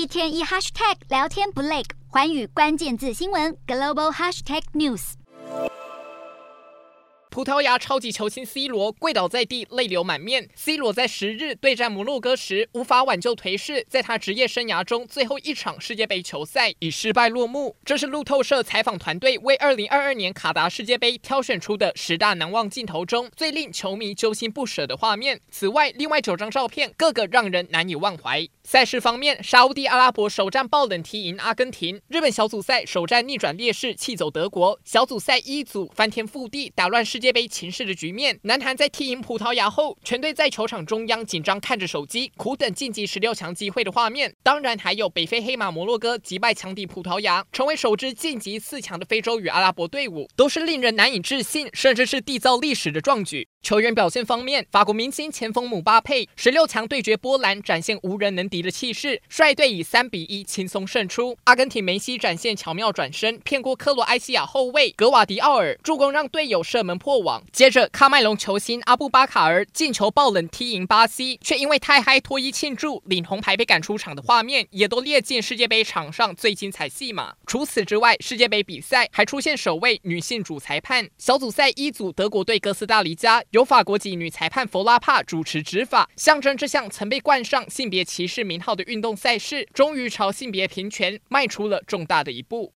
一天一 hashtag 聊天不累，环宇关键字新闻 global hashtag news。葡萄牙超级球星 C 罗跪倒在地，泪流满面。C 罗在十日对战摩洛哥时无法挽救颓势，在他职业生涯中最后一场世界杯球赛以失败落幕。这是路透社采访团队为2022年卡达世界杯挑选出的十大难忘镜头中最令球迷揪心不舍的画面。此外，另外九张照片个个让人难以忘怀。赛事方面，沙乌地阿拉伯首战爆冷踢赢阿根廷，日本小组赛首战逆转劣势气走德国，小组赛一组翻天覆地打乱世界杯情势的局面，南韩在踢赢葡萄牙后，全队在球场中央紧张看着手机，苦等晋级十六强机会的画面。当然，还有北非黑马摩洛哥击败强敌葡萄牙，成为首支晋级四强的非洲与阿拉伯队伍，都是令人难以置信，甚至是缔造历史的壮举。球员表现方面，法国明星前锋姆巴佩十六强对决波兰，展现无人能敌的气势，率队以三比一轻松胜出。阿根廷梅西展现巧妙转身，骗过克罗埃西亚后卫格瓦迪奥尔，助攻让队友射门破网。接着，喀麦隆球星阿布巴卡尔进球爆冷踢赢巴西，却因为太嗨脱衣庆祝，领红牌被赶出场的画面，也都列进世界杯场上最精彩戏码。除此之外，世界杯比赛还出现首位女性主裁判。小组赛一组，德国队哥斯达黎加。由法国籍女裁判弗拉帕主持执法，象征这项曾被冠上性别歧视名号的运动赛事，终于朝性别平权迈出了重大的一步。